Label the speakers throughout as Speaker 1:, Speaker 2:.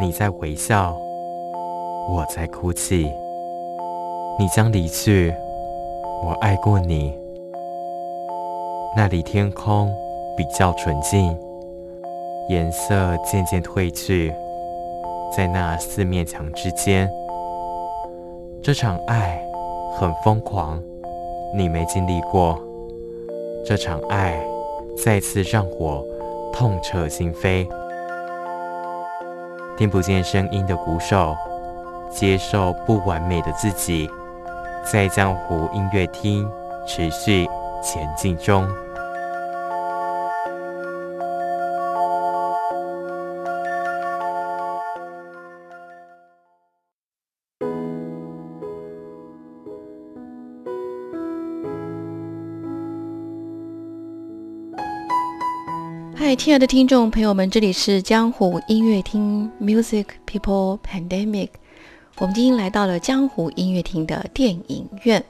Speaker 1: 你在微笑，我在哭泣。你将离去，我爱过你。那里天空比较纯净，颜色渐渐褪去，在那四面墙之间，这场爱很疯狂，你没经历过。这场爱再次让我痛彻心扉。听不见声音的鼓手，接受不完美的自己，在江湖音乐厅持续前进中。
Speaker 2: 嗨亲爱的听众朋友们，这里是江湖音乐厅 Music People Pandemic。我们今天来到了江湖音乐厅的电影院。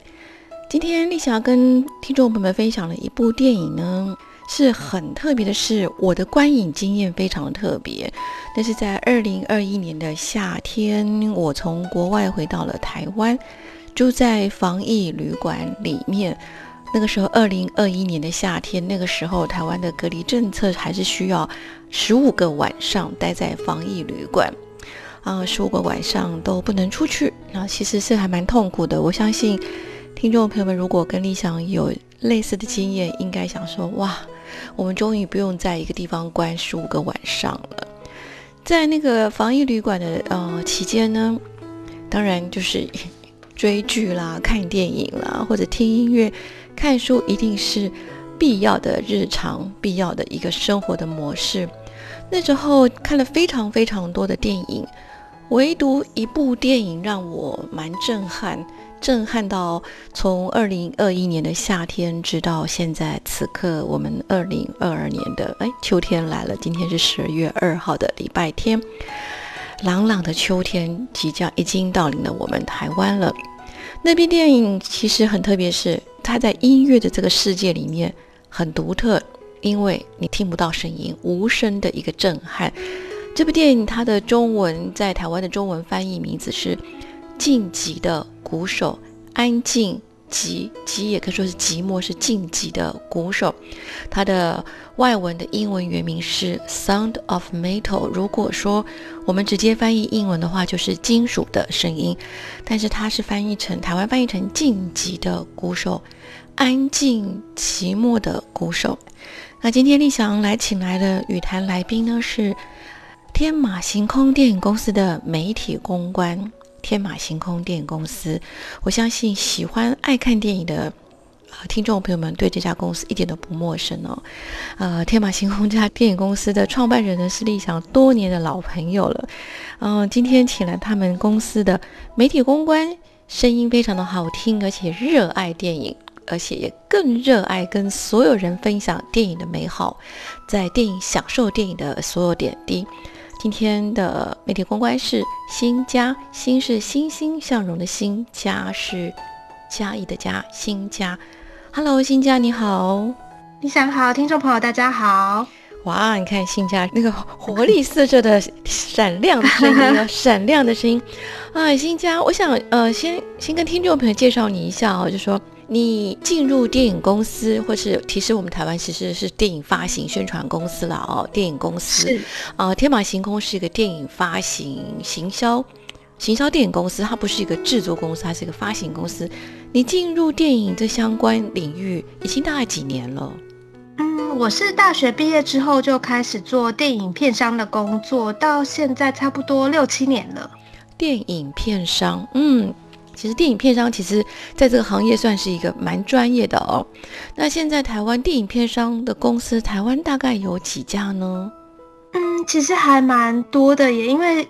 Speaker 2: 今天丽霞跟听众朋友们分享了一部电影呢，是很特别的，是我的观影经验非常特别。那是在二零二一年的夏天，我从国外回到了台湾，住在防疫旅馆里面。那个时候，二零二一年的夏天，那个时候台湾的隔离政策还是需要十五个晚上待在防疫旅馆，啊，十五个晚上都不能出去，那其实是还蛮痛苦的。我相信听众朋友们如果跟理想有类似的经验，应该想说：哇，我们终于不用在一个地方关十五个晚上了。在那个防疫旅馆的呃期间呢，当然就是 追剧啦、看电影啦，或者听音乐。看书一定是必要的日常、必要的一个生活的模式。那时候看了非常非常多的电影，唯独一部电影让我蛮震撼，震撼到从二零二一年的夏天，直到现在此刻，我们二零二二年的哎秋天来了。今天是十二月二号的礼拜天，朗朗的秋天即将已经到临了我们台湾了。那部电影其实很特别，是。它在音乐的这个世界里面很独特，因为你听不到声音，无声的一个震撼。这部电影它的中文在台湾的中文翻译名字是《晋级的鼓手》，安静。寂寂也可以说是寂寞，是晋级的鼓手。它的外文的英文原名是《Sound of Metal》。如果说我们直接翻译英文的话，就是金属的声音。但是它是翻译成台湾翻译成晋级的鼓手，安静寂寞的鼓手。那今天立翔来请来的语坛来宾呢，是天马行空电影公司的媒体公关。天马行空电影公司，我相信喜欢爱看电影的呃听众朋友们对这家公司一点都不陌生哦。呃，天马行空这家电影公司的创办人呢是立想多年的老朋友了。嗯，今天请来他们公司的媒体公关，声音非常的好听，而且热爱电影，而且也更热爱跟所有人分享电影的美好，在电影享受电影的所有点滴。今天的媒体公关是新家，新是欣欣向荣的欣，家是嘉义的家，新家。Hello，新家你好，
Speaker 3: 你想好，听众朋友大家好。
Speaker 2: 哇，你看新家那个活力四射的闪亮的声音，闪亮的声音啊，新家，我想呃，先先跟听众朋友介绍你一下哦，就说。你进入电影公司，或是其实我们台湾其实是电影发行宣传公司了哦。电影公司
Speaker 3: 是
Speaker 2: 啊，天马行空是一个电影发行、行销、行销电影公司，它不是一个制作公司，它是一个发行公司。你进入电影这相关领域已经大概几年了？
Speaker 3: 嗯，我是大学毕业之后就开始做电影片商的工作，到现在差不多六七年了。
Speaker 2: 电影片商，嗯。其实电影片商其实在这个行业算是一个蛮专业的哦。那现在台湾电影片商的公司，台湾大概有几家呢？
Speaker 3: 嗯，其实还蛮多的耶，因为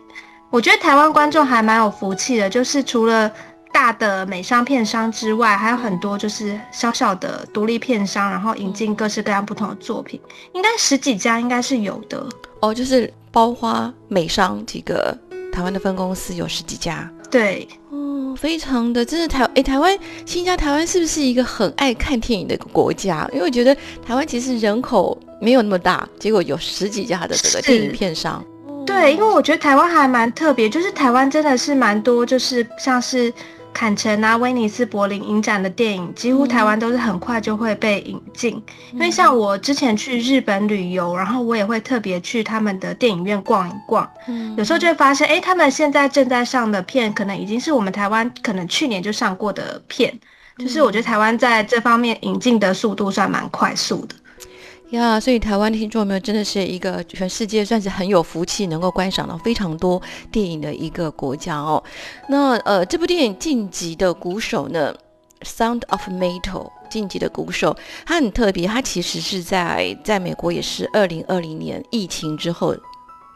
Speaker 3: 我觉得台湾观众还蛮有福气的，就是除了大的美商片商之外，还有很多就是小小的独立片商，然后引进各式各样不同的作品，应该十几家应该是有的
Speaker 2: 哦，就是包花美商几个台湾的分公司有十几家。
Speaker 3: 对，
Speaker 2: 哦，非常的，真的台诶，台湾新加台湾是不是一个很爱看电影的国家？因为我觉得台湾其实人口没有那么大，结果有十几家的这个电影片商。
Speaker 3: 对，因为我觉得台湾还蛮特别，就是台湾真的是蛮多，就是像是。坎城啊，威尼斯、柏林影展的电影，几乎台湾都是很快就会被引进。因为像我之前去日本旅游，然后我也会特别去他们的电影院逛一逛。嗯，有时候就会发现，哎，他们现在正在上的片，可能已经是我们台湾可能去年就上过的片。就是我觉得台湾在这方面引进的速度算蛮快速的。
Speaker 2: 呀，所以台湾听众朋友真的是一个全世界算是很有福气，能够观赏到非常多电影的一个国家哦。那呃，这部电影《晋级的鼓手》呢，《Sound of Metal》《晋级的鼓手》，它很特别，它其实是在在美国也是二零二零年疫情之后。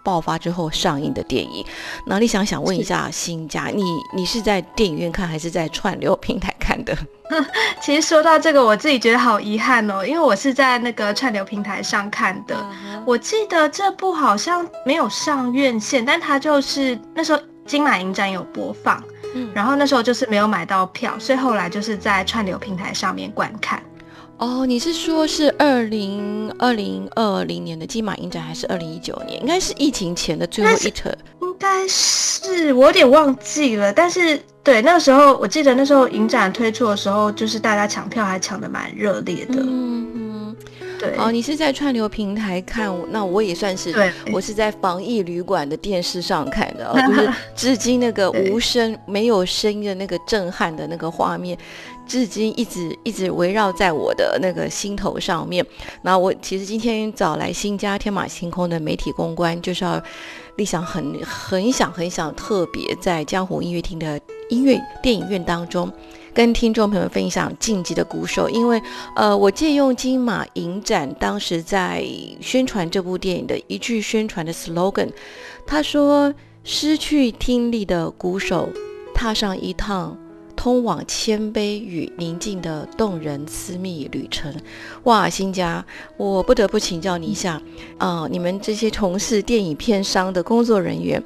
Speaker 2: 爆发之后上映的电影，那你想想问一下新家，你你是在电影院看还是在串流平台看的？
Speaker 3: 其实说到这个，我自己觉得好遗憾哦，因为我是在那个串流平台上看的。我记得这部好像没有上院线，但它就是那时候金马影展有播放，嗯，然后那时候就是没有买到票，所以后来就是在串流平台上面观看。
Speaker 2: 哦，你是说是二零二零二零年的金马影展，还是二零一九年？应该是疫情前的最后一场。
Speaker 3: 应该是我有点忘记了，但是对那个时候，我记得那时候影展推出的时候，就是大家抢票还抢的蛮热烈的。对。
Speaker 2: 哦，你是在串流平台看，那我也算是，我是在防疫旅馆的电视上看的，就是至今那个无声、没有声音的那个震撼的那个画面。至今一直一直围绕在我的那个心头上面。那我其实今天找来新家天马行空的媒体公关，就是要立想很很想很想特别在江湖音乐厅的音乐电影院当中，跟听众朋友分享《晋级的鼓手》，因为呃，我借用金马影展当时在宣传这部电影的一句宣传的 slogan，他说：“失去听力的鼓手踏上一趟。”通往谦卑与宁静的动人私密旅程，哇！新家，我不得不请教你一下，啊，你们这些从事电影片商的工作人员，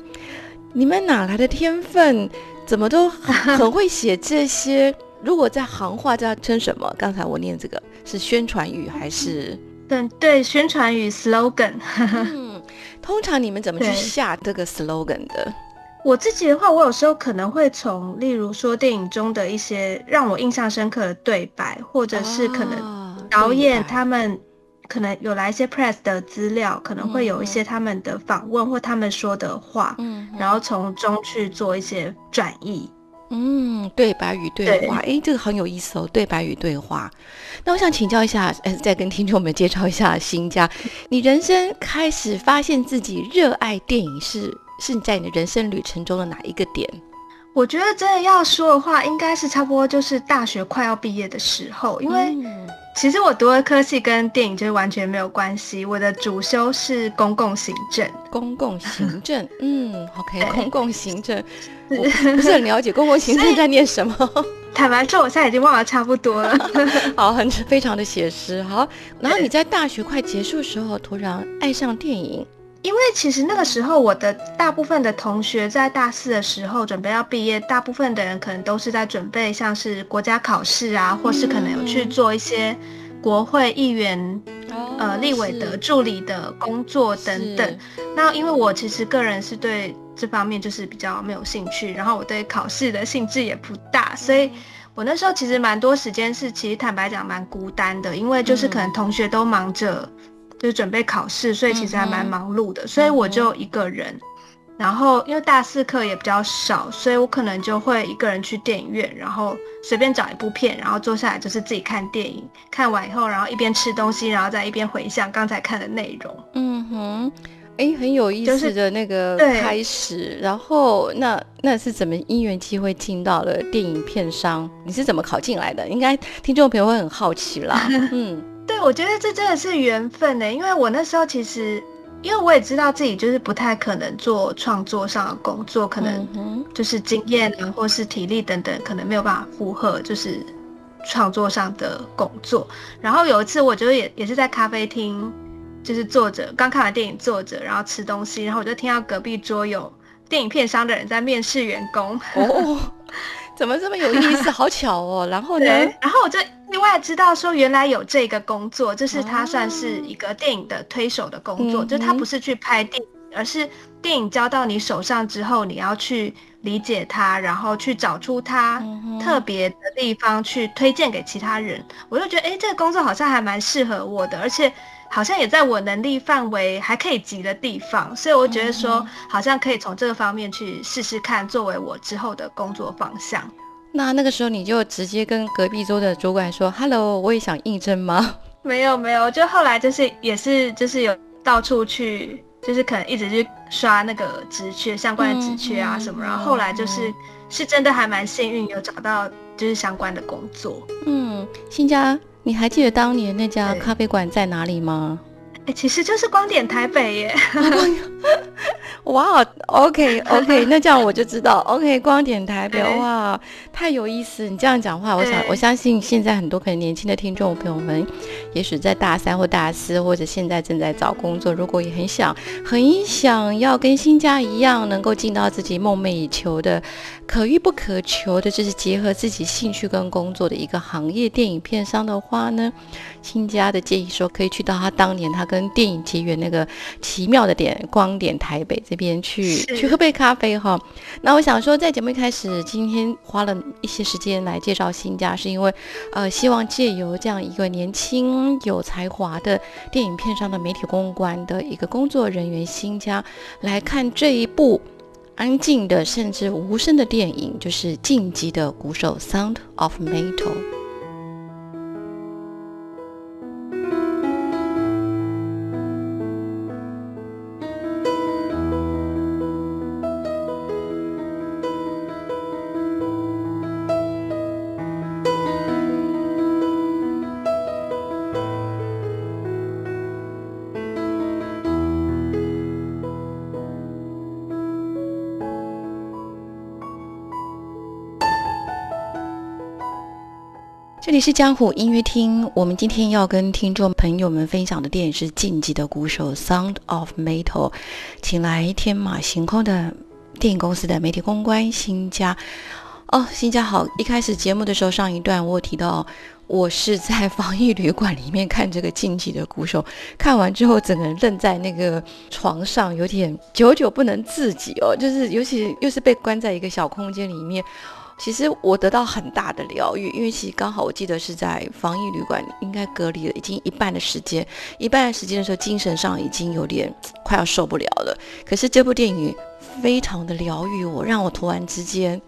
Speaker 2: 你们哪来的天分？怎么都很会写这些？如果在行话叫称什么？刚才我念这个是宣传语还是？
Speaker 3: 对对，宣传语 slogan。
Speaker 2: 嗯，通常你们怎么去下这个 slogan 的？
Speaker 3: 我自己的话，我有时候可能会从，例如说电影中的一些让我印象深刻的对白，或者是可能导演他们可能有来一些 press 的资料，可能会有一些他们的访问或他们说的话，嗯，然后从中去做一些转译。
Speaker 2: 嗯，对白与对话，哎，这个很有意思哦，对白与对话。那我想请教一下，呃，再跟听众们介绍一下新家，你人生开始发现自己热爱电影是？是你在你的人生旅程中的哪一个点？
Speaker 3: 我觉得真的要说的话，应该是差不多就是大学快要毕业的时候，因为其实我读的科系跟电影就是完全没有关系。我的主修是公共行政，
Speaker 2: 公共行政，嗯，OK，公共行政，我不是很了解公共行政在念什么。
Speaker 3: 坦白说，我现在已经忘了差不多了。
Speaker 2: 好，很非常的写实。好，然后你在大学快结束的时候，突然爱上电影。
Speaker 3: 因为其实那个时候，我的大部分的同学在大四的时候准备要毕业，大部分的人可能都是在准备像是国家考试啊，或是可能有去做一些国会议员、呃立委的助理的工作等等。那因为我其实个人是对这方面就是比较没有兴趣，然后我对考试的兴致也不大，所以我那时候其实蛮多时间是其实坦白讲蛮孤单的，因为就是可能同学都忙着。就是准备考试，所以其实还蛮忙碌的，所以我就一个人。然后因为大四课也比较少，所以我可能就会一个人去电影院，然后随便找一部片，然后坐下来就是自己看电影。看完以后，然后一边吃东西，然后再一边回想刚才看的内容。
Speaker 2: 嗯哼，哎，很有意思的那个开始。然后那那是怎么因缘机会听到了电影片商？你是怎么考进来的？应该听众朋友会很好奇啦。
Speaker 3: 嗯，对，我觉得这真的是缘分呢，因为我那时候其实。因为我也知道自己就是不太可能做创作上的工作，可能就是经验啊，或是体力等等，可能没有办法负荷，就是创作上的工作。然后有一次，我就也也是在咖啡厅，就是坐着，刚看完电影坐着，然后吃东西，然后我就听到隔壁桌有电影片商的人在面试员工。哦，
Speaker 2: 怎么这么有意思？好巧哦。然后呢？
Speaker 3: 然后我就。意外知道说原来有这个工作，就是他算是一个电影的推手的工作，就他不是去拍电影，而是电影交到你手上之后，你要去理解它，然后去找出它特别的地方去推荐给其他人。我就觉得，哎，这个工作好像还蛮适合我的，而且好像也在我能力范围还可以及的地方，所以我觉得说好像可以从这个方面去试试看，作为我之后的工作方向。
Speaker 2: 那那个时候你就直接跟隔壁桌的主管说：“Hello，我也想应征吗？”
Speaker 3: 没有没有，就后来就是也是就是有到处去，就是可能一直去刷那个职缺相关的职缺啊什么，然后后来就是是真的还蛮幸运有找到就是相关的工作。
Speaker 2: 嗯，新家，你还记得当年那家咖啡馆在哪里吗？
Speaker 3: 哎，其实就是光点台北耶。
Speaker 2: 哇，OK OK，那这样我就知道，OK，光点台北，哇，太有意思。你这样讲话，我想我相信现在很多可能年轻的听众朋友们，也许在大三或大四，或者现在正在找工作，如果也很想很想要跟新家一样，能够进到自己梦寐以求的、可遇不可求的，就是结合自己兴趣跟工作的一个行业——电影片商的话呢，新家的建议说，可以去到他当年他跟电影结缘那个奇妙的点——光点台北。这边去去喝杯咖啡哈，那我想说，在节目一开始，今天花了一些时间来介绍新家，是因为，呃，希望借由这样一个年轻有才华的电影片上的媒体公关的一个工作人员新家，来看这一部安静的甚至无声的电影，就是《晋级的鼓手》（Sound of Metal）。这里是江湖音乐厅。我们今天要跟听众朋友们分享的电影是《晋级的鼓手》（Sound of Metal），请来天马行空的电影公司的媒体公关新家。哦，新家好！一开始节目的时候，上一段我提到我是在防疫旅馆里面看这个《晋级的鼓手》，看完之后整个人愣在那个床上，有点久久不能自己哦，就是尤其又是被关在一个小空间里面。其实我得到很大的疗愈，因为其实刚好我记得是在防疫旅馆，应该隔离了已经一半的时间，一半的时间的时候，精神上已经有点快要受不了了。可是这部电影非常的疗愈我，让我突然之间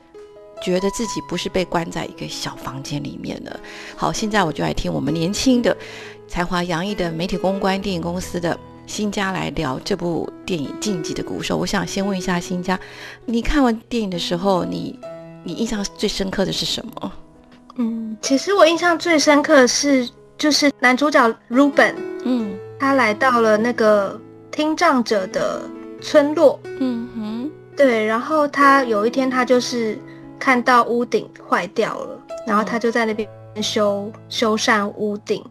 Speaker 2: 觉得自己不是被关在一个小房间里面的。好，现在我就来听我们年轻的、才华洋溢的媒体公关电影公司的新家来聊这部电影《晋级的鼓手》。我想先问一下新家，你看完电影的时候，你？你印象最深刻的是什么？
Speaker 3: 嗯，其实我印象最深刻的是，就是男主角 Ruben，嗯，他来到了那个听障者的村落，嗯哼，对，然后他有一天他就是看到屋顶坏掉了，然后他就在那边修修缮屋顶，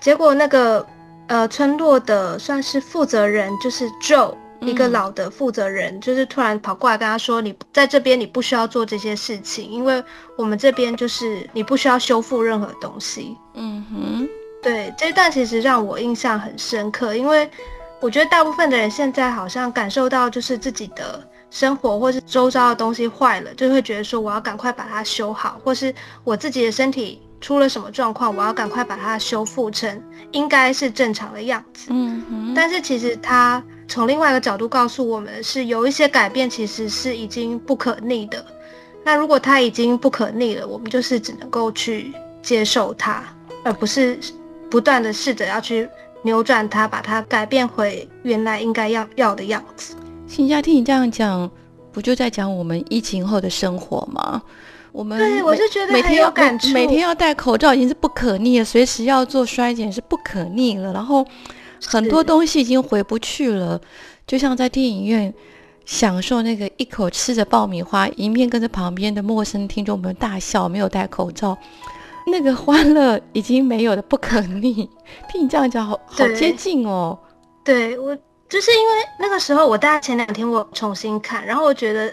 Speaker 3: 结果那个呃村落的算是负责人就是 Joe。一个老的负责人就是突然跑过来跟他说：“你在这边，你不需要做这些事情，因为我们这边就是你不需要修复任何东西。”嗯哼，对，这段其实让我印象很深刻，因为我觉得大部分的人现在好像感受到就是自己的生活或是周遭的东西坏了，就会觉得说我要赶快把它修好，或是我自己的身体出了什么状况，我要赶快把它修复成应该是正常的样子。嗯哼，但是其实他。从另外一个角度告诉我们，是有一些改变其实是已经不可逆的。那如果它已经不可逆了，我们就是只能够去接受它，而不是不断的试着要去扭转它，把它改变回原来应该要要的样子。
Speaker 2: 新家听你这样讲，不就在讲我们疫情后的生活吗？我们
Speaker 3: 对我就觉得
Speaker 2: 每天要
Speaker 3: 感触，
Speaker 2: 每天要戴口罩已经是不可逆了，随时要做衰减是不可逆了。然后很多东西已经回不去了，就像在电影院享受那个一口吃着爆米花，一面跟着旁边的陌生听众们大笑，没有戴口罩，那个欢乐已经没有的不可逆。听你这样讲，好好接近哦。
Speaker 3: 对我就是因为那个时候，我大概前两天我重新看，然后我觉得。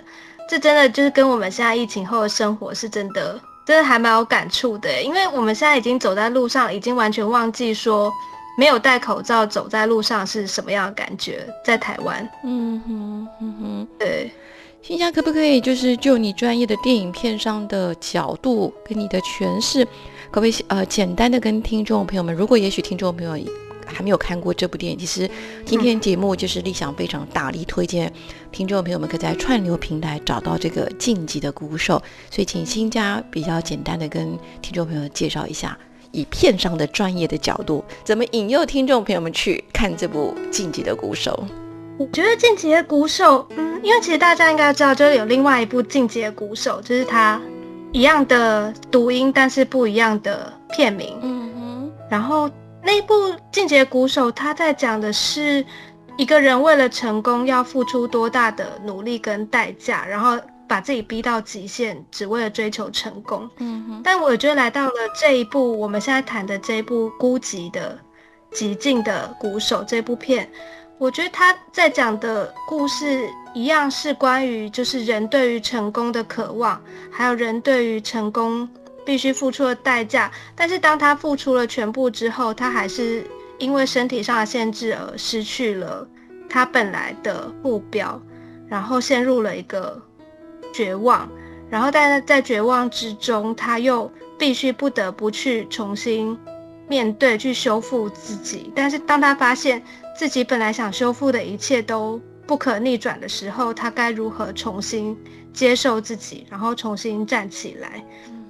Speaker 3: 这真的就是跟我们现在疫情后的生活是真的，真的还蛮有感触的。因为我们现在已经走在路上，已经完全忘记说没有戴口罩走在路上是什么样的感觉。在台湾，
Speaker 2: 嗯哼，嗯哼，
Speaker 3: 对。
Speaker 2: 新家可不可以就是就你专业的电影片商的角度跟你的诠释，可不可以呃简单的跟听众朋友们，如果也许听众朋友。还没有看过这部电影，其实今天节目就是立想非常大力推荐听众朋友们可以在串流平台找到这个《晋级的鼓手》，所以请新家比较简单的跟听众朋友介绍一下，以片上的专业的角度，怎么引诱听众朋友们去看这部《晋级的鼓手》。
Speaker 3: 我觉得《晋级的鼓手》，嗯，因为其实大家应该知道，就是有另外一部《晋级的鼓手》，就是它一样的读音，但是不一样的片名。嗯哼，然后。那部《进阶鼓手》，他在讲的是一个人为了成功要付出多大的努力跟代价，然后把自己逼到极限，只为了追求成功。嗯哼。但我觉得来到了这一部，我们现在谈的这一部《孤寂的极境的鼓手》这部片，我觉得他在讲的故事一样是关于就是人对于成功的渴望，还有人对于成功。必须付出的代价，但是当他付出了全部之后，他还是因为身体上的限制而失去了他本来的目标，然后陷入了一个绝望，然后但是在绝望之中，他又必须不得不去重新面对，去修复自己。但是当他发现自己本来想修复的一切都不可逆转的时候，他该如何重新接受自己，然后重新站起来？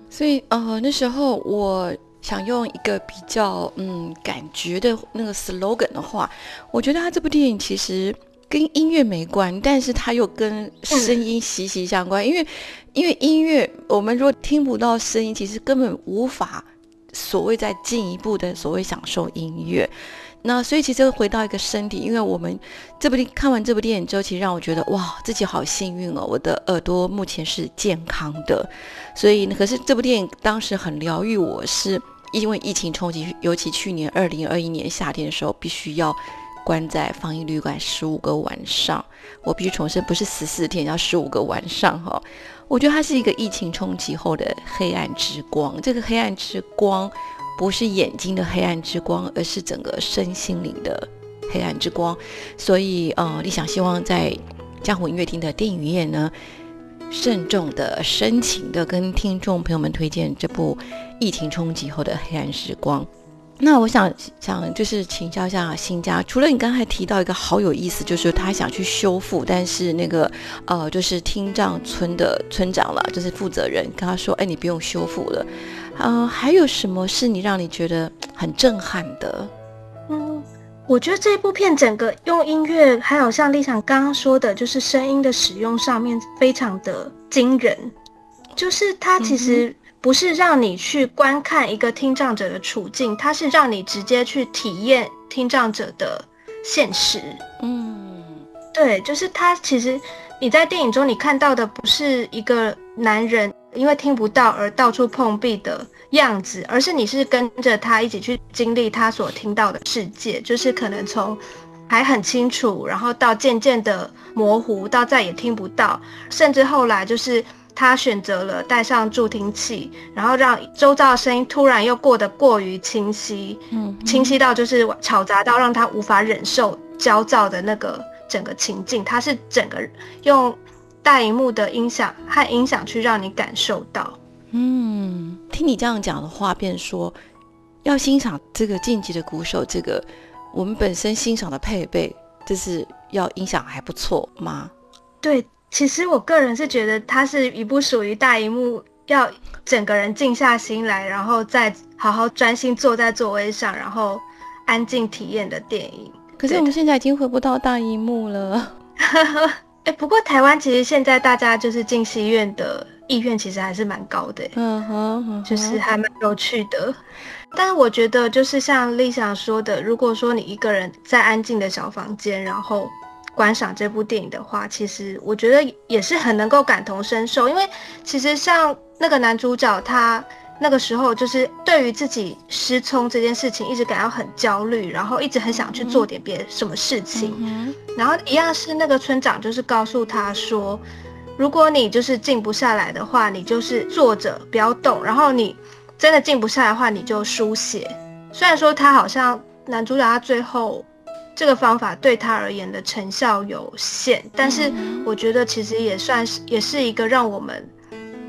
Speaker 2: 所以，呃，那时候我想用一个比较嗯感觉的那个 slogan 的话，我觉得他这部电影其实跟音乐没关，但是它又跟声音息息相关。因为，因为音乐，我们如果听不到声音，其实根本无法所谓再进一步的所谓享受音乐。那所以其实回到一个身体，因为我们这部电看完这部电影之后，其实让我觉得哇，自己好幸运哦，我的耳朵目前是健康的。所以，可是这部电影当时很疗愈我，是因为疫情冲击，尤其去年二零二一年夏天的时候，必须要关在防疫旅馆十五个晚上。我必须重申，不是十四天，要十五个晚上哈。我觉得它是一个疫情冲击后的黑暗之光，这个黑暗之光。不是眼睛的黑暗之光，而是整个身心灵的黑暗之光。所以，呃，理想希望在江湖音乐厅的电影院呢，慎重的、深情的跟听众朋友们推荐这部疫情冲击后的黑暗时光。那我想想，就是请教一下新家，除了你刚才提到一个好有意思，就是他想去修复，但是那个呃，就是听障村的村长了，就是负责人跟他说：“哎，你不用修复了。”呃，还有什么是你让你觉得很震撼的？
Speaker 3: 嗯，我觉得这部片整个用音乐，还有像丽想刚刚说的，就是声音的使用上面非常的惊人。就是它其实不是让你去观看一个听障者的处境，它是让你直接去体验听障者的现实。嗯，对，就是他其实你在电影中你看到的不是一个男人。因为听不到而到处碰壁的样子，而是你是跟着他一起去经历他所听到的世界，就是可能从还很清楚，然后到渐渐的模糊，到再也听不到，甚至后来就是他选择了戴上助听器，然后让周遭的声音突然又过得过于清晰，嗯，清晰到就是吵杂到让他无法忍受焦躁的那个整个情境，他是整个用。大荧幕的音响和音响去让你感受到，
Speaker 2: 嗯，听你这样讲的话，便说要欣赏这个晋级的鼓手，这个我们本身欣赏的配备，就是要音响还不错吗？
Speaker 3: 对，其实我个人是觉得它是一部属于大荧幕，要整个人静下心来，然后再好好专心坐在座位上，然后安静体验的电影。
Speaker 2: 可是我们现在已经回不到大荧幕了。
Speaker 3: 哎，不过台湾其实现在大家就是进戏院的意愿其实还是蛮高的，
Speaker 2: 嗯哼，
Speaker 3: 就是还蛮有趣的。但是我觉得就是像丽想说的，如果说你一个人在安静的小房间，然后观赏这部电影的话，其实我觉得也是很能够感同身受，因为其实像那个男主角他。那个时候，就是对于自己失聪这件事情，一直感到很焦虑，然后一直很想去做点别什么事情。然后一样是那个村长，就是告诉他说，如果你就是静不下来的话，你就是坐着不要动。然后你真的静不下来的话，你就书写。虽然说他好像男主角他最后这个方法对他而言的成效有限，但是我觉得其实也算是也是一个让我们，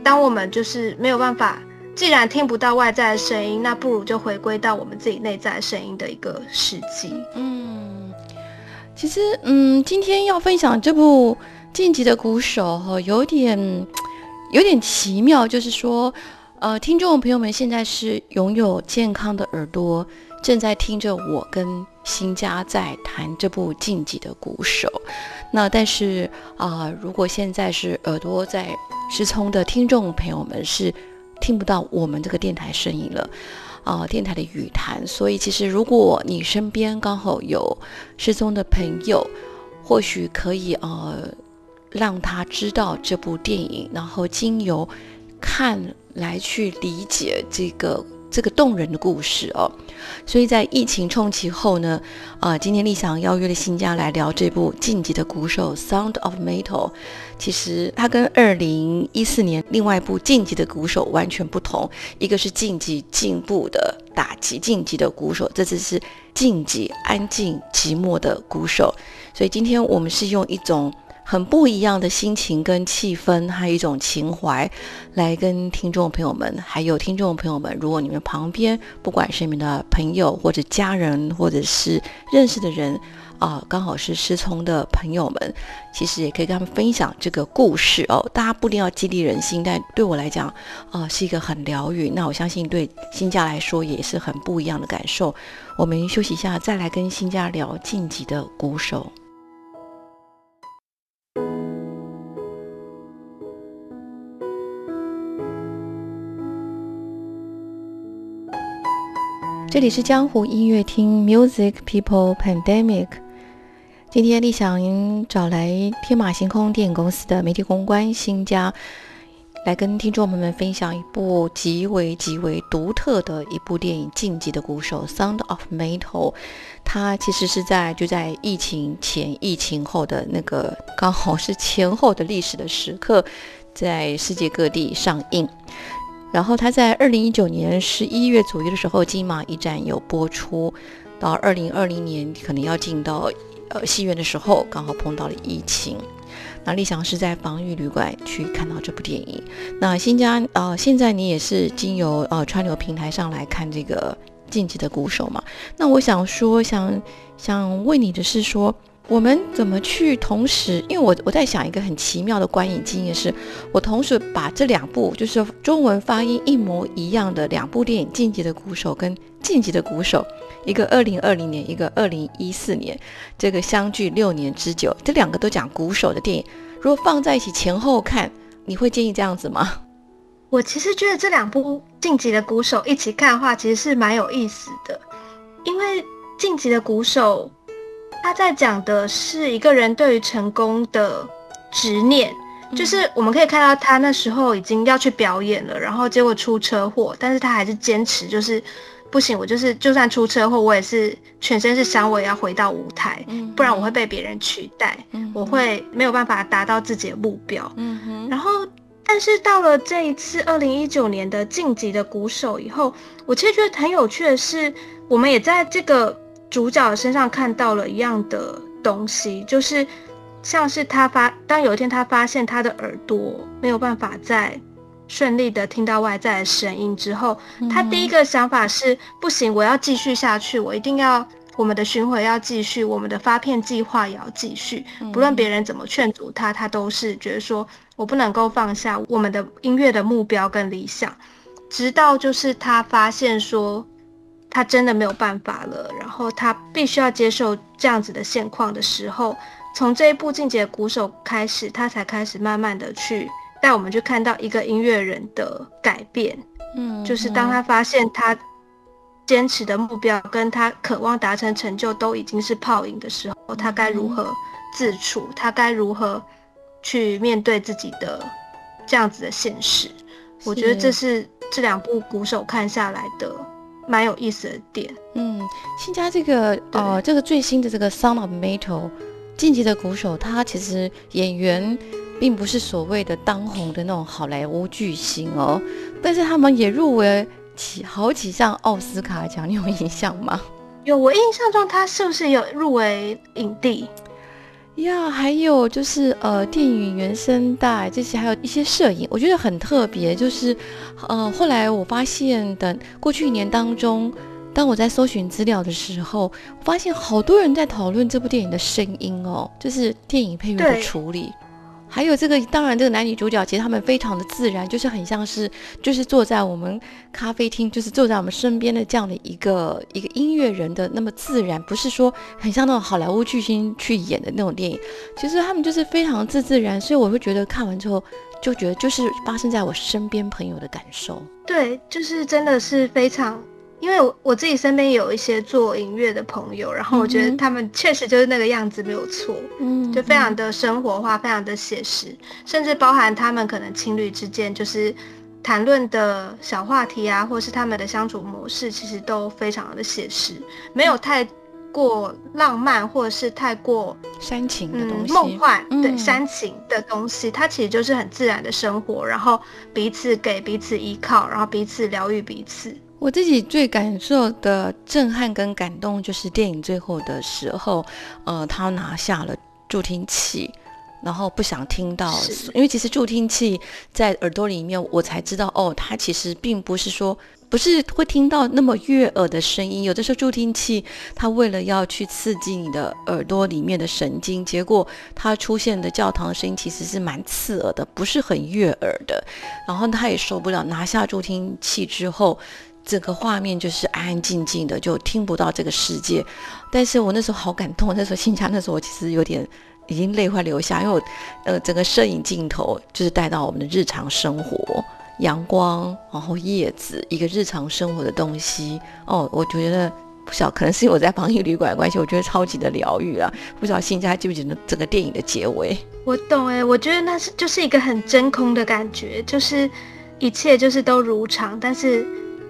Speaker 3: 当我们就是没有办法。既然听不到外在的声音，那不如就回归到我们自己内在声音的一个时机。
Speaker 2: 嗯，其实，嗯，今天要分享这部《晋级的鼓手》哈，有点有点奇妙，就是说，呃，听众朋友们现在是拥有健康的耳朵，正在听着我跟新家在谈这部《晋级的鼓手》。那但是啊，如果现在是耳朵在失聪的听众朋友们是。听不到我们这个电台声音了，啊，电台的语谈。所以，其实如果你身边刚好有失踪的朋友，或许可以呃让他知道这部电影，然后经由看来去理解这个。这个动人的故事哦，所以在疫情冲击后呢，啊，今天立想邀约了新家来聊这部《晋级的鼓手》（Sound of Metal）。其实它跟二零一四年另外一部《晋级的鼓手》完全不同，一个是晋级进步的打击，晋级的鼓手，这次是晋级安静寂寞的鼓手。所以今天我们是用一种。很不一样的心情跟气氛，还有一种情怀，来跟听众朋友们，还有听众朋友们，如果你们旁边不管是你们的朋友或者家人，或者是认识的人啊，刚好是失聪的朋友们，其实也可以跟他们分享这个故事哦。大家不一定要激励人心，但对我来讲啊，是一个很疗愈。那我相信对新家来说也是很不一样的感受。我们休息一下，再来跟新家聊晋级的鼓手。这里是江湖音乐厅，Music People Pandemic。今天立想找来天马行空电影公司的媒体公关新家，来跟听众朋友们分享一部极为极为独特的一部电影《晋级的鼓手》（Sound of Metal）。它其实是在就在疫情前、疫情后的那个刚好是前后的历史的时刻，在世界各地上映。然后他在二零一九年十一月左右的时候，金马一展有播出，到二零二零年可能要进到呃戏院的时候，刚好碰到了疫情。那立翔是在防御旅馆去看到这部电影。那新家呃，现在你也是经由呃川流平台上来看这个晋级的鼓手嘛？那我想说，想想问你的是说。我们怎么去同时？因为我我在想一个很奇妙的观影经验，是我同时把这两部就是中文发音一模一样的两部电影《晋级的鼓手》跟《晋级的鼓手》，一个二零二零年，一个二零一四年，这个相距六年之久，这两个都讲鼓手的电影，如果放在一起前后看，你会建议这样子吗？
Speaker 3: 我其实觉得这两部《晋级的鼓手》一起看的话，其实是蛮有意思的，因为《晋级的鼓手》。他在讲的是一个人对于成功的执念，就是我们可以看到他那时候已经要去表演了，然后结果出车祸，但是他还是坚持，就是不行，我就是就算出车祸，我也是全身是伤，我也要回到舞台，不然我会被别人取代，我会没有办法达到自己的目标。然后，但是到了这一次二零一九年的晋级的鼓手以后，我其实觉得很有趣的是，我们也在这个。主角身上看到了一样的东西，就是像是他发，当有一天他发现他的耳朵没有办法再顺利的听到外在的声音之后，他第一个想法是不行，我要继续下去，我一定要我们的巡回要继续，我们的发片计划也要继续，不论别人怎么劝阻他，他都是觉得说我不能够放下我们的音乐的目标跟理想，直到就是他发现说。他真的没有办法了，然后他必须要接受这样子的现况的时候，从这一部《进阶鼓手》开始，他才开始慢慢的去带我们去看到一个音乐人的改变。
Speaker 2: 嗯，
Speaker 3: 就是当他发现他坚持的目标跟他渴望达成成就都已经是泡影的时候，他该如何自处？他该如何去面对自己的这样子的现实？我觉得这是这两部鼓手看下来的蛮有意思的点。
Speaker 2: 嗯，新加这个呃，这个最新的这个《Sound of Metal》晋级的鼓手，他其实演员并不是所谓的当红的那种好莱坞巨星哦，但是他们也入围几好几项奥斯卡奖，你有印象吗？
Speaker 3: 有，我印象中他是不是有入围影帝？
Speaker 2: 呀，还有就是呃，电影原声带这些，还有一些摄影，我觉得很特别。就是呃，后来我发现的，过去一年当中，当我在搜寻资料的时候，我发现好多人在讨论这部电影的声音哦，就是电影配乐的处理。还有这个，当然这个男女主角其实他们非常的自然，就是很像是就是坐在我们咖啡厅，就是坐在我们身边的这样的一个一个音乐人的那么自然，不是说很像那种好莱坞巨星去演的那种电影。其实他们就是非常自自然，所以我会觉得看完之后就觉得就是发生在我身边朋友的感受。
Speaker 3: 对，就是真的是非常，因为我我自己身边有一些做音乐的朋友，然后我觉得他们确实就是那个样子没有错。
Speaker 2: 嗯
Speaker 3: 就非常的生活化，非常的写实，甚至包含他们可能情侣之间就是谈论的小话题啊，或是他们的相处模式，其实都非常的写实，没有太过浪漫，或者是太过
Speaker 2: 煽情的
Speaker 3: 嗯
Speaker 2: 东西，
Speaker 3: 梦幻，对
Speaker 2: 嗯。
Speaker 3: 煽情的东西，它其实就是很自然的生活，然后彼此给彼此依靠，然后彼此疗愈彼此。
Speaker 2: 我自己最感受的震撼跟感动，就是电影最后的时候，呃，他拿下了助听器，然后不想听到，因为其实助听器在耳朵里面，我才知道哦，它其实并不是说不是会听到那么悦耳的声音，有的时候助听器它为了要去刺激你的耳朵里面的神经，结果它出现的教堂的声音其实是蛮刺耳的，不是很悦耳的，然后他也受不了，拿下助听器之后。整个画面就是安安静静的，就听不到这个世界。但是我那时候好感动，那时候新家那时候我其实有点已经泪快流下，因为我呃整个摄影镜头就是带到我们的日常生活，阳光，然后叶子，一个日常生活的东西。哦，我觉得不晓可能是因为我在防疫旅馆的关系，我觉得超级的疗愈啊。不知道心家记不记得整个电影的结尾？
Speaker 3: 我懂哎，我觉得那是就是一个很真空的感觉，就是一切就是都如常，但是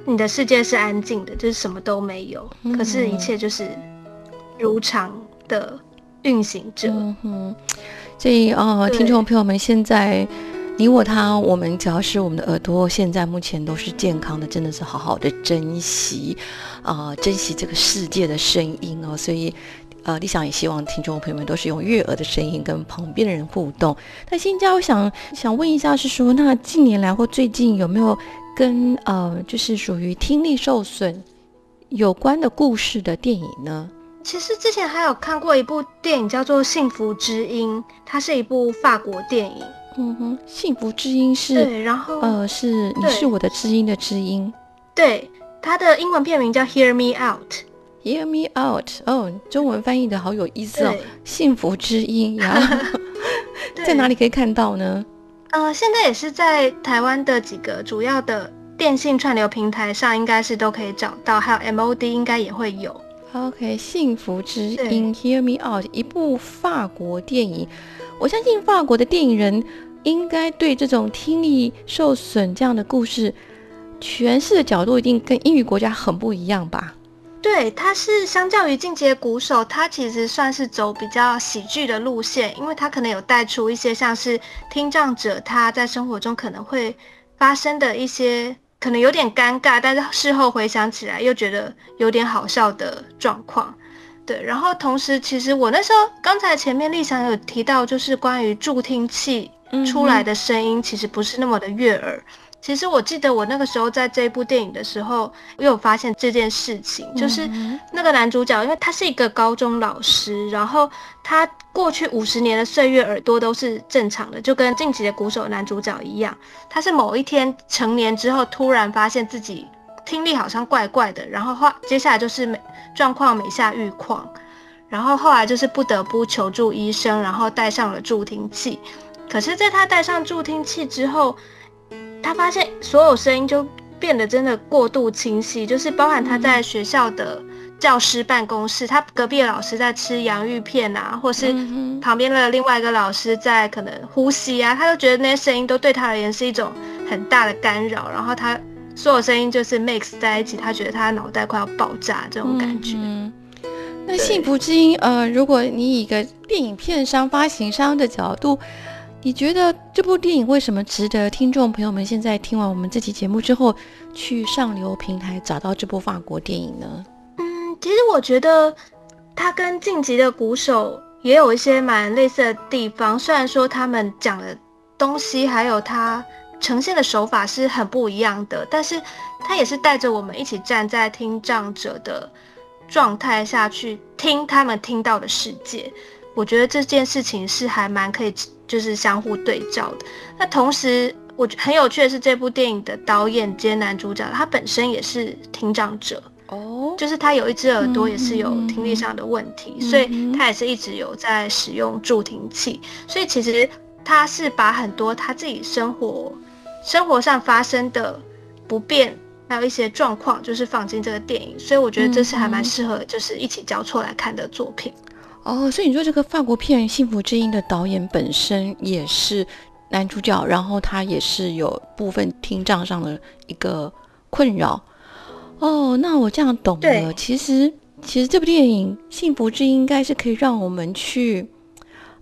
Speaker 3: 你的世界是安静的，就是什么都没有，
Speaker 2: 嗯
Speaker 3: 可是一切就是如常的运行着。
Speaker 2: 嗯哼，所以呃，听众朋友们，现在你我他，我们只要是我们的耳朵，现在目前都是健康的，真的是好好的珍惜啊、珍惜这个世界的声音哦。所以。呃，理想也希望听众朋友们都是用悦耳的声音跟旁边的人互动。那新家，我想想问一下，是说那近年来或最近有没有跟呃，就是属于听力受损有关的故事的电影呢？
Speaker 3: 其实之前还有看过一部电影叫做《幸福之音》，它是一部法国电影。
Speaker 2: 嗯哼，幸福之音是
Speaker 3: 对，然后
Speaker 2: 呃，是你是我的知音的知音
Speaker 3: 对它的英文片名叫《Hear Me Out》。
Speaker 2: ，Hear me out。哦，中文翻译的好有意思哦，，幸福之音呀，在哪
Speaker 3: 里？
Speaker 2: 里可以看到呢？
Speaker 3: 呃，现在也是在台湾的几个主要的电信串流平台上，应该是都可以找到，还有 MOD 应该也会有。
Speaker 2: OK，幸福之音，Hear Me Out，一部法国电影。我相信法国的电影人应该对这种听力受损这样的故事诠释的角度，一定跟英语国家很不一样吧？
Speaker 3: 对，他是相较于进阶鼓手，他其实算是走比较喜剧的路线，因为他可能有带出一些像是听障者他在生活中可能会发生的一些可能有点尴尬，但是事后回想起来又觉得有点好笑的状况。对，然后同时，其实我那时候刚才前面立翔有提到，就是关于助听器出来的声音其实不是那么的悦耳。其实我记得我那个时候在这一部电影的时候，我有发现这件事情，就是
Speaker 2: 嗯
Speaker 3: 那个男主角，因为他是一个高中老师，然后他过去五十年的岁月耳朵都是正常的，就跟晋级的鼓手男主角一样。他是某一天成年之后，突然发现自己听力好像怪怪的，然后后接下来就是每状况每下愈况，然后后来就是不得不求助医生，然后戴上了助听器。可是，在他戴上助听器之后，他发现所有声音就变得真的过度清晰，就是包含他在学校的教师办公室，他隔壁的老师在吃洋芋片啊，或是旁边的另外一个老师在可能呼吸啊，他就觉得那些声音都对他而言是一种很大的干扰，然后他。所有声音就是 mix 在一起，他觉得他脑袋快要爆炸这种感觉。
Speaker 2: 那幸福之音，呃，如果你以一个电影片商、发行商的角度，你觉得这部电影为什么值得听众朋友们现在听完我们这期节目之后，去上流平台找到这部法国电影呢？
Speaker 3: 嗯，其实我觉得它跟《晋级的鼓手》也有一些蛮类似的地方，虽然说他们讲的东西还有他。呈现的手法是很不一样的，但是他也是带着我们一起站在听障者的状态下去听他们听到的世界。我觉得这件事情是还蛮可以，就是相互对照的。那同时，我很有趣的是，这部电影的导演兼男主角，他本身也是听障者哦，就是他有一只耳朵也是有听力上的问题，所以他也是一直有在使用助听器。所以其实他是把很多他自己生活。生活上发生的不便，还有一些状况，就是放进这个电影，所以我觉得这是还蛮适合，就是一起交错来看的作品。
Speaker 2: 哦，所以你说这个法国片《幸福之音》的导演本身也是男主角，然后他也是有部分听障上的一个困扰。哦，那我这样懂了。其实，其实这部电影《幸福之音》应该是可以让我们去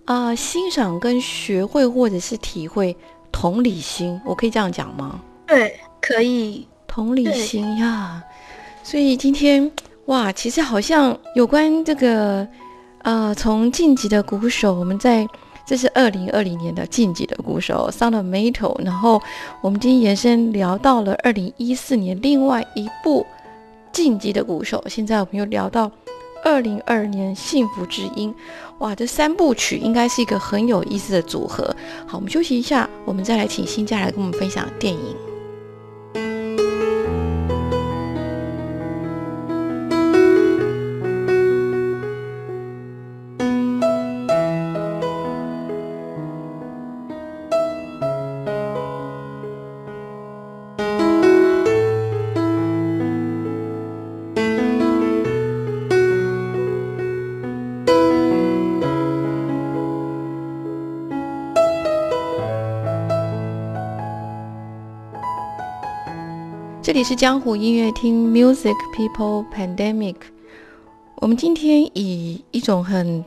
Speaker 2: 啊欣赏跟学会，或者是体会。同理心，我可以这样讲吗？
Speaker 3: 对，可以。
Speaker 2: 同理心呀，所以今天哇，其实好像有关这个呃，从晋级的鼓手，我们在这是二零二零年的晋级的鼓手 Sound Metal，然后我们今天延伸聊到了二零一四年另外一部晋级的鼓手，现在我们又聊到。二零二年幸福之音，哇，这三部曲应该是一个很有意思的组合。好，我们休息一下，我们再来请新家来跟我们分享电影。这里是江湖音乐厅，Music People Pandemic。我们今天以一种很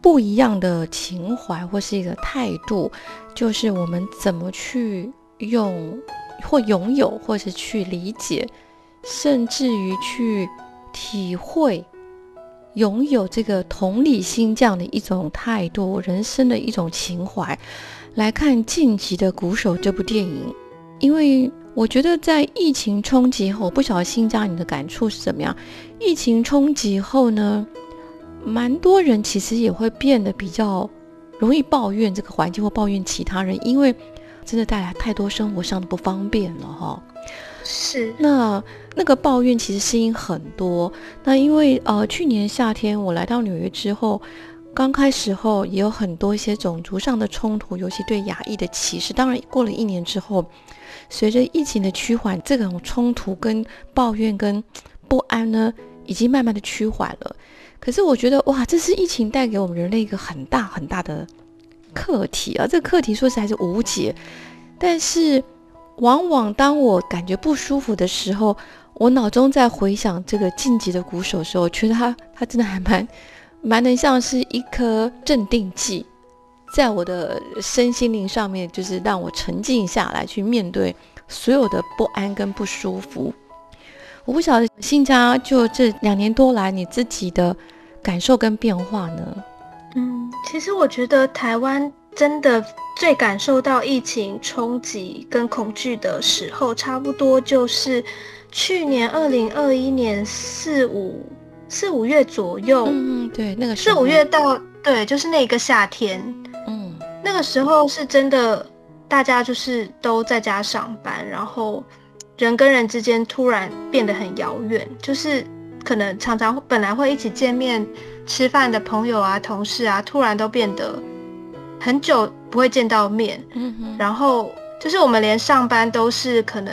Speaker 2: 不一样的情怀或是一个态度，就是我们怎么去用或拥有，或是去理解，甚至于去体会，拥有这个同理心这样的一种态度，人生的一种情怀，来看《晋级的鼓手》这部电影，因为。我觉得在疫情冲击后，不晓得新家你的感触是怎么样？疫情冲击后呢，蛮多人其实也会变得比较容易抱怨这个环境或抱怨其他人，因为真的带来太多生活上的不方便了哈。
Speaker 3: 是，
Speaker 2: 那那个抱怨其实声音很多。那因为呃，去年夏天我来到纽约之后，刚开始后也有很多一些种族上的冲突，尤其对亚裔的歧视。当然过了一年之后。随着疫情的趋缓，这种冲突、跟抱怨、跟不安呢，已经慢慢的趋缓了。可是我觉得，哇，这是疫情带给我们人类一个很大很大的课题啊！这个课题说实在是无解。但是，往往当我感觉不舒服的时候，我脑中在回想这个晋级的鼓手的时候，我觉得他他真的还蛮蛮能像是一颗镇定剂。在我的身心灵上面，就是让我沉静下来，去面对所有的不安跟不舒服。我不晓得新家就这两年多来，你自己的感受跟变化呢？
Speaker 3: 嗯，其实我觉得台湾真的最感受到疫情冲击跟恐惧的时候，差不多就是去年二零二一年四五四五月左右。
Speaker 2: 嗯，对，那个
Speaker 3: 四五月到对，就是那个夏天。嗯那个时候是真的，大家就是都在家上班，然后人跟人之间突然变得很遥远，就是可能常常本来会一起见面吃饭的朋友啊、同事啊，突然都变得很久不会见到面。
Speaker 2: 嗯哼，
Speaker 3: 然后就是我们连上班都是可能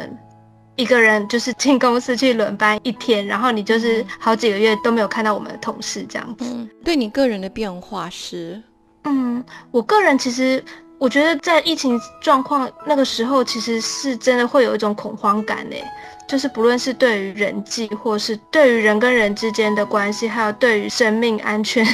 Speaker 3: 一个人就是进公司去轮班一天，然后你就是好几个月都没有看到我们的同事这样子。
Speaker 2: 嗯，对你个人的变化是，
Speaker 3: 嗯，我个人其实我觉得在疫情状况那个时候，其实是真的会有一种恐慌感诶，就是不论是对于人际，或是对于人跟人之间的关系，还有对于生命安全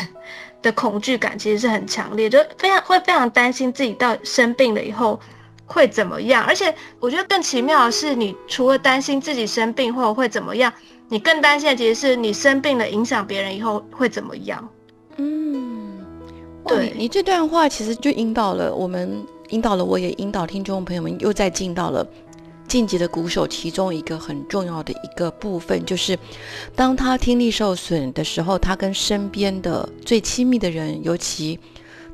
Speaker 3: 的恐惧感，其实是很强烈，就非常会非常担心自己到生病了以后会怎么样。而且我觉得更奇妙的是，你除了担心自己生病或者会怎么样，你更担心的其实是你生病了影响别人以后会怎么样。
Speaker 2: 嗯，
Speaker 3: 对
Speaker 2: 你你这段话其实就引导了我们，引导了我，也引导听众朋友们，又再进到了晋级的鼓手其中一个很重要的一个部分，就是当他听力受损的时候，他跟身边的最亲密的人，尤其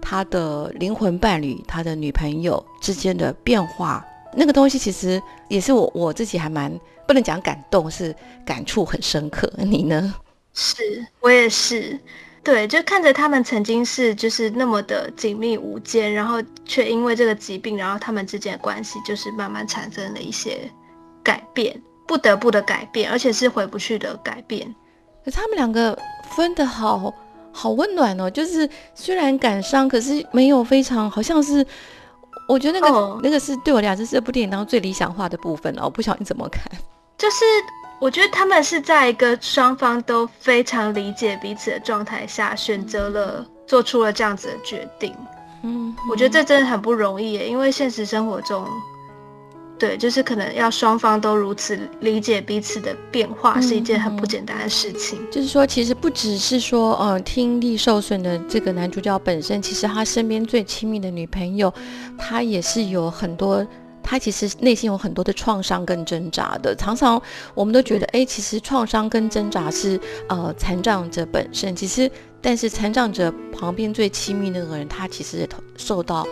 Speaker 2: 他的灵魂伴侣、他的女朋友之间的变化，那个东西其实也是我我自己还蛮不能讲感动，是感触很深刻。你呢？
Speaker 3: 是我也是，对，就看着他们曾经是就是那么的紧密无间，然后却因为这个疾病，然后他们之间的关系就是慢慢产生了一些改变，不得不的改变，而且是回不去的改变。
Speaker 2: 可他们两个分的好好温暖哦，就是虽然感伤，可是没有非常，好像是我觉得那个、
Speaker 3: 哦
Speaker 2: 那个是对我俩这是这部电影当中最理想化的部分哦。我不晓得你怎么看。
Speaker 3: 就是我觉得他们是在一个双方都非常理解彼此的状态下，选择了做出了这样子的决定。
Speaker 2: 嗯，
Speaker 3: 我觉得这真的很不容易耶，因为现实生活中，对，就是可能要双方都如此理解彼此的变化，是一件很不简单的事情。
Speaker 2: 就是说，其实不只是说，呃，听力受损的这个男主角本身，其实他身边最亲密的女朋友，他也是有很多，他其实内心有很多的创伤跟挣扎的。常常我们都觉得，哎，其实创伤跟挣扎是呃残障者本身，其实但是残障者旁边最亲密那个人，他其实也受到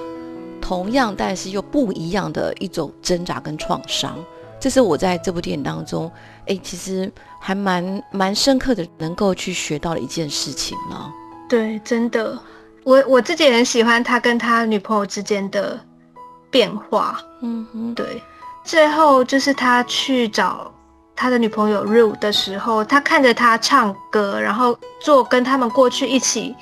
Speaker 2: 同样但是又不一样的一种挣扎跟创伤。这是我在这部电影当中，哎，其实还蛮蛮深刻的，能够去学到的一件事情呢。
Speaker 3: 对，真的，我我自己也很喜欢他跟他女朋友之间的变化。
Speaker 2: 嗯哼，
Speaker 3: 对，最后就是他去找他的女朋友 Ru 的时候，他看着他唱歌，然后做跟他们过去一起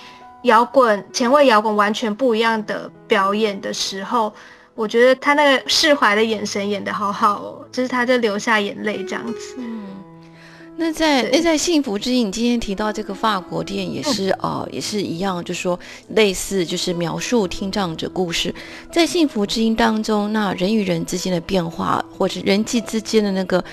Speaker 3: 摇滚、前卫摇滚完全不一样的表演的时候，我觉得他那个释怀的眼神演得好好哦，就是他在流下眼泪这样子。
Speaker 2: 嗯。那在那在《幸福之音》，你今天提到这个法国电影也是、呃也是一样，就说类似就是描述听障者故事，在《幸福之音》当中，那人与人之间的变化，或者人际之间的那个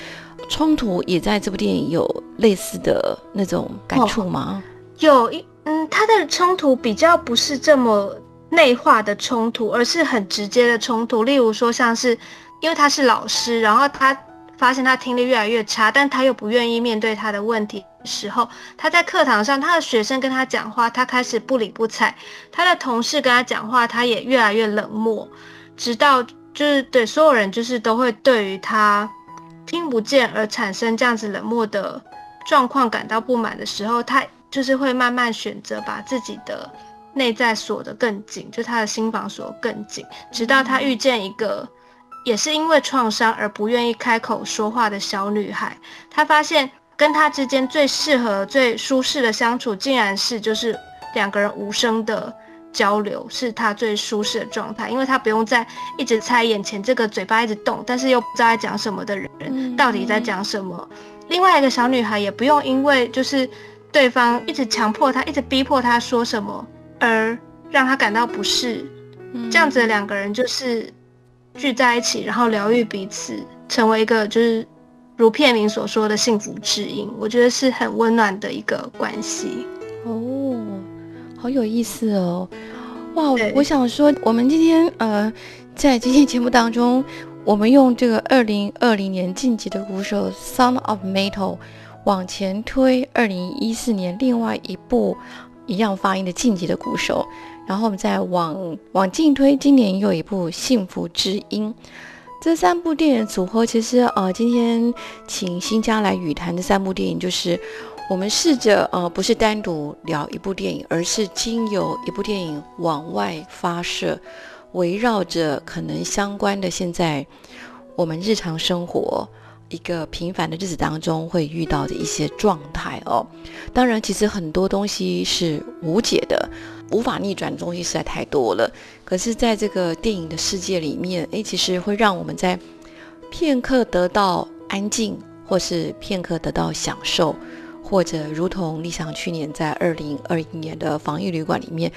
Speaker 2: 冲突，也在这部电影有类似的那种感触吗？
Speaker 3: 有一嗯，他的冲突比较不是这么内化的冲突，而是很直接的冲突。例如说，像是因为他是老师，然后他发现他听力越来越差，但他又不愿意面对他的问题的时候，他在课堂上，他的学生跟他讲话，他开始不理不睬；他的同事跟他讲话，他也越来越冷漠，直到就是对所有人就是都会对于他听不见而产生这样子冷漠的状况感到不满的时候，他就是会慢慢选择把自己的内在锁得更紧，就他的心房锁得更紧，直到他遇见一个也是因为创伤而不愿意开口说话的小女孩，他发现跟他之间最适合、最舒适的相处，竟然是就是两个人无声的。交流是他最舒适的状态，因为他不用再一直猜眼前这个嘴巴一直动，但是又不知道在讲什么的人
Speaker 2: 嗯
Speaker 3: 到底在讲什么。另外一个小女孩也不用因为就是对方一直强迫他、一直逼迫他说什么，而让他感到不适。
Speaker 2: 嗯
Speaker 3: 这样子的两个人就是聚在一起，然后疗愈彼此，成为一个就是如片名所说的幸福知音。我觉得是很温暖的一个关系。
Speaker 2: 哦，好有意思哦！哇，我我想说，我们今天呃，在今天节目当中，我们用这个二零二零年晋级的鼓手《Son of Metal》往前推二零一四年另外一部一样发音的晋级的鼓手，然后我们再往往进推，今年又一部《幸福之音》。这三部电影组合，其实呃，今天请新家来语谈的三部电影，就是我们试着呃，不是单独聊一部电影，而是经由一部电影往外发射，围绕着可能相关的现在我们日常生活一个平凡的日子当中会遇到的一些状态哦。当然，其实很多东西是无解的。无法逆转的东西实在太多了，可是，在这个电影的世界里面，诶，其实会让我们在片刻得到安静，或是片刻得到享受，或者如同立想去年在二零二一年的防疫旅馆里面，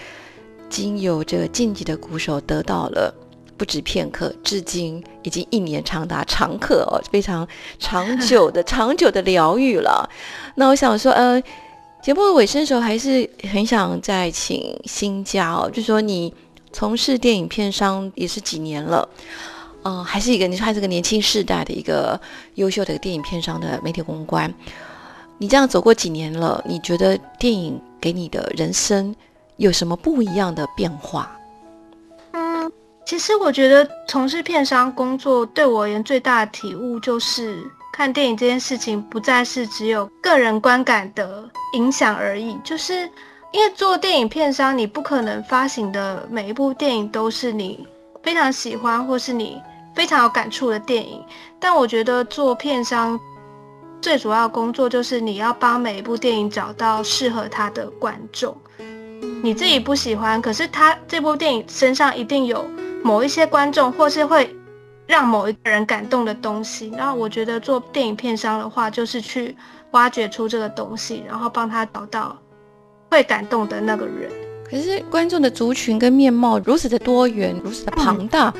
Speaker 2: 经由这个晋级的鼓手得到了不止片刻，至今已经一年长达常客哦，非常长久的 长久的疗愈了。那我想说，呃。节目的尾声的时候，还是很想再请新家哦，就说你从事电影片商也是几年了，嗯，还是一个你说还是个年轻世代的一个优秀的电影片商的媒体公关，你这样走过几年了，你觉得电影给你的人生有什么不一样的变化？
Speaker 3: 其实我觉得从事片商工作对我而言最大的体悟就是。看电影这件事情不再是只有个人观感的影响而已，就是因为做电影片商，你不可能发行的每一部电影都是你非常喜欢或是你非常有感触的电影。但我觉得做片商最主要工作就是你要帮每一部电影找到适合他的观众。你自己不喜欢，可是他这部电影身上一定有某一些观众，或是会。让某一个人感动的东西，然后我觉得做电影片商的话，就是去挖掘出这个东西，然后帮他找到会感动的那个人。
Speaker 2: 可是观众的族群跟面貌如此的多元，如此的庞大，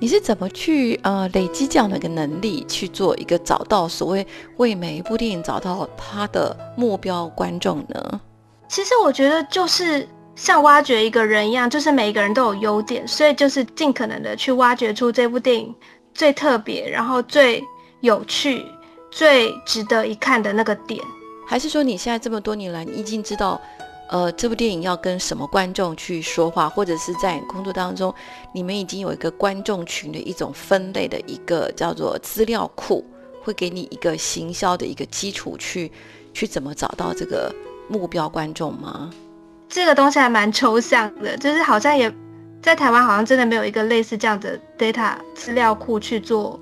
Speaker 2: 你是怎么去呃累积这样的一个能力，去做一个找到所谓为每一部电影找到他的目标观众呢？
Speaker 3: 其实我觉得就是。像挖掘一个人一样，就是每一个人都有优点，所以就是尽可能的去挖掘出这部电影最特别、然后最有趣、最值得一看的那个点。
Speaker 2: 还是说你现在这么多年来，你已经知道，呃，这部电影要跟什么观众去说话，或者是在工作当中，你们已经有一个观众群的一种分类的一个叫做资料库，会给你一个行销的一个基础，去去怎么找到这个目标观众吗？
Speaker 3: 这个东西还蛮抽象的，就是好像也在台湾，好像真的没有一个类似这样的 data 资料库去做，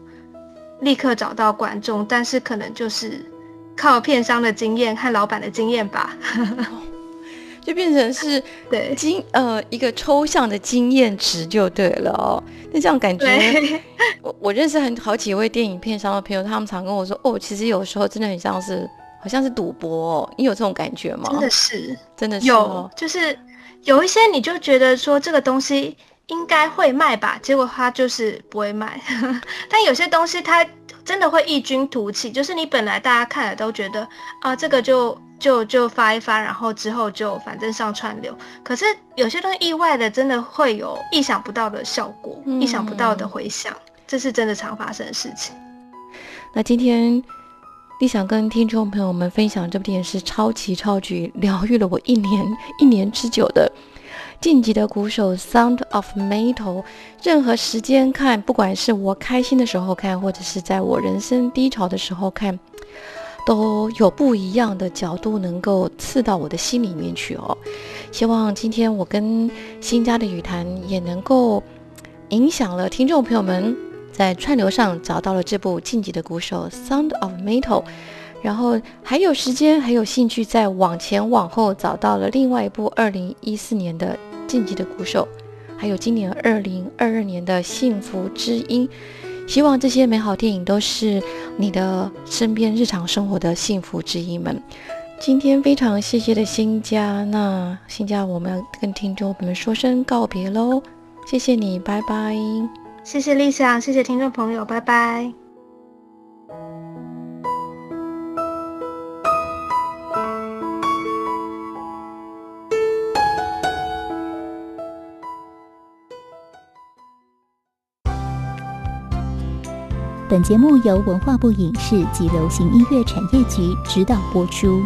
Speaker 3: 立刻找到观众。但是可能就是靠片商的经验和老板的经验吧，
Speaker 2: 就变成是
Speaker 3: 对
Speaker 2: 经呃一个抽象的经验值就对了哦。那这样感觉，我我认识很好几位电影片商的朋友，他们常跟我说，哦，其实有时候真的很像是。好像是赌博，你有这种感觉吗？
Speaker 3: 真的是，
Speaker 2: 真的是
Speaker 3: 有，就是有一些你就觉得说这个东西应该会卖吧，结果它就是不会卖。但有些东西它真的会异军突起，就是你本来大家看了都觉得啊，这个就就就发一发，然后之后就反正上串流。可是有些东西意外的真的会有意想不到的效果，意想不到的回响，这是真的常发生的事情。
Speaker 2: 那今天。你想跟听众朋友们分享这部电影是超级超级疗愈了我一年一年之久的《晋级的鼓手》Sound of Metal。任何时间看，不管是我开心的时候看，或者是在我人生低潮的时候看，都有不一样的角度能够刺到我的心里面去哦。希望今天我跟新家的语谈也能够影响了听众朋友们。在串流上找到了这部《晋级的鼓手》Sound of Metal，然后还有时间还有兴趣再往前往后找到了另外一部2014年的《晋级的鼓手》，还有今年2022年的《幸福之音》。希望这些美好电影都是你的身边日常生活的幸福之音们。今天非常谢谢的新家，那新家我们跟听众朋友们说声告别喽，谢谢你，拜拜。
Speaker 3: 谢谢丽想，谢谢听众朋友，拜拜。
Speaker 4: 本节目由文化部影视及流行音乐产业局指导播出。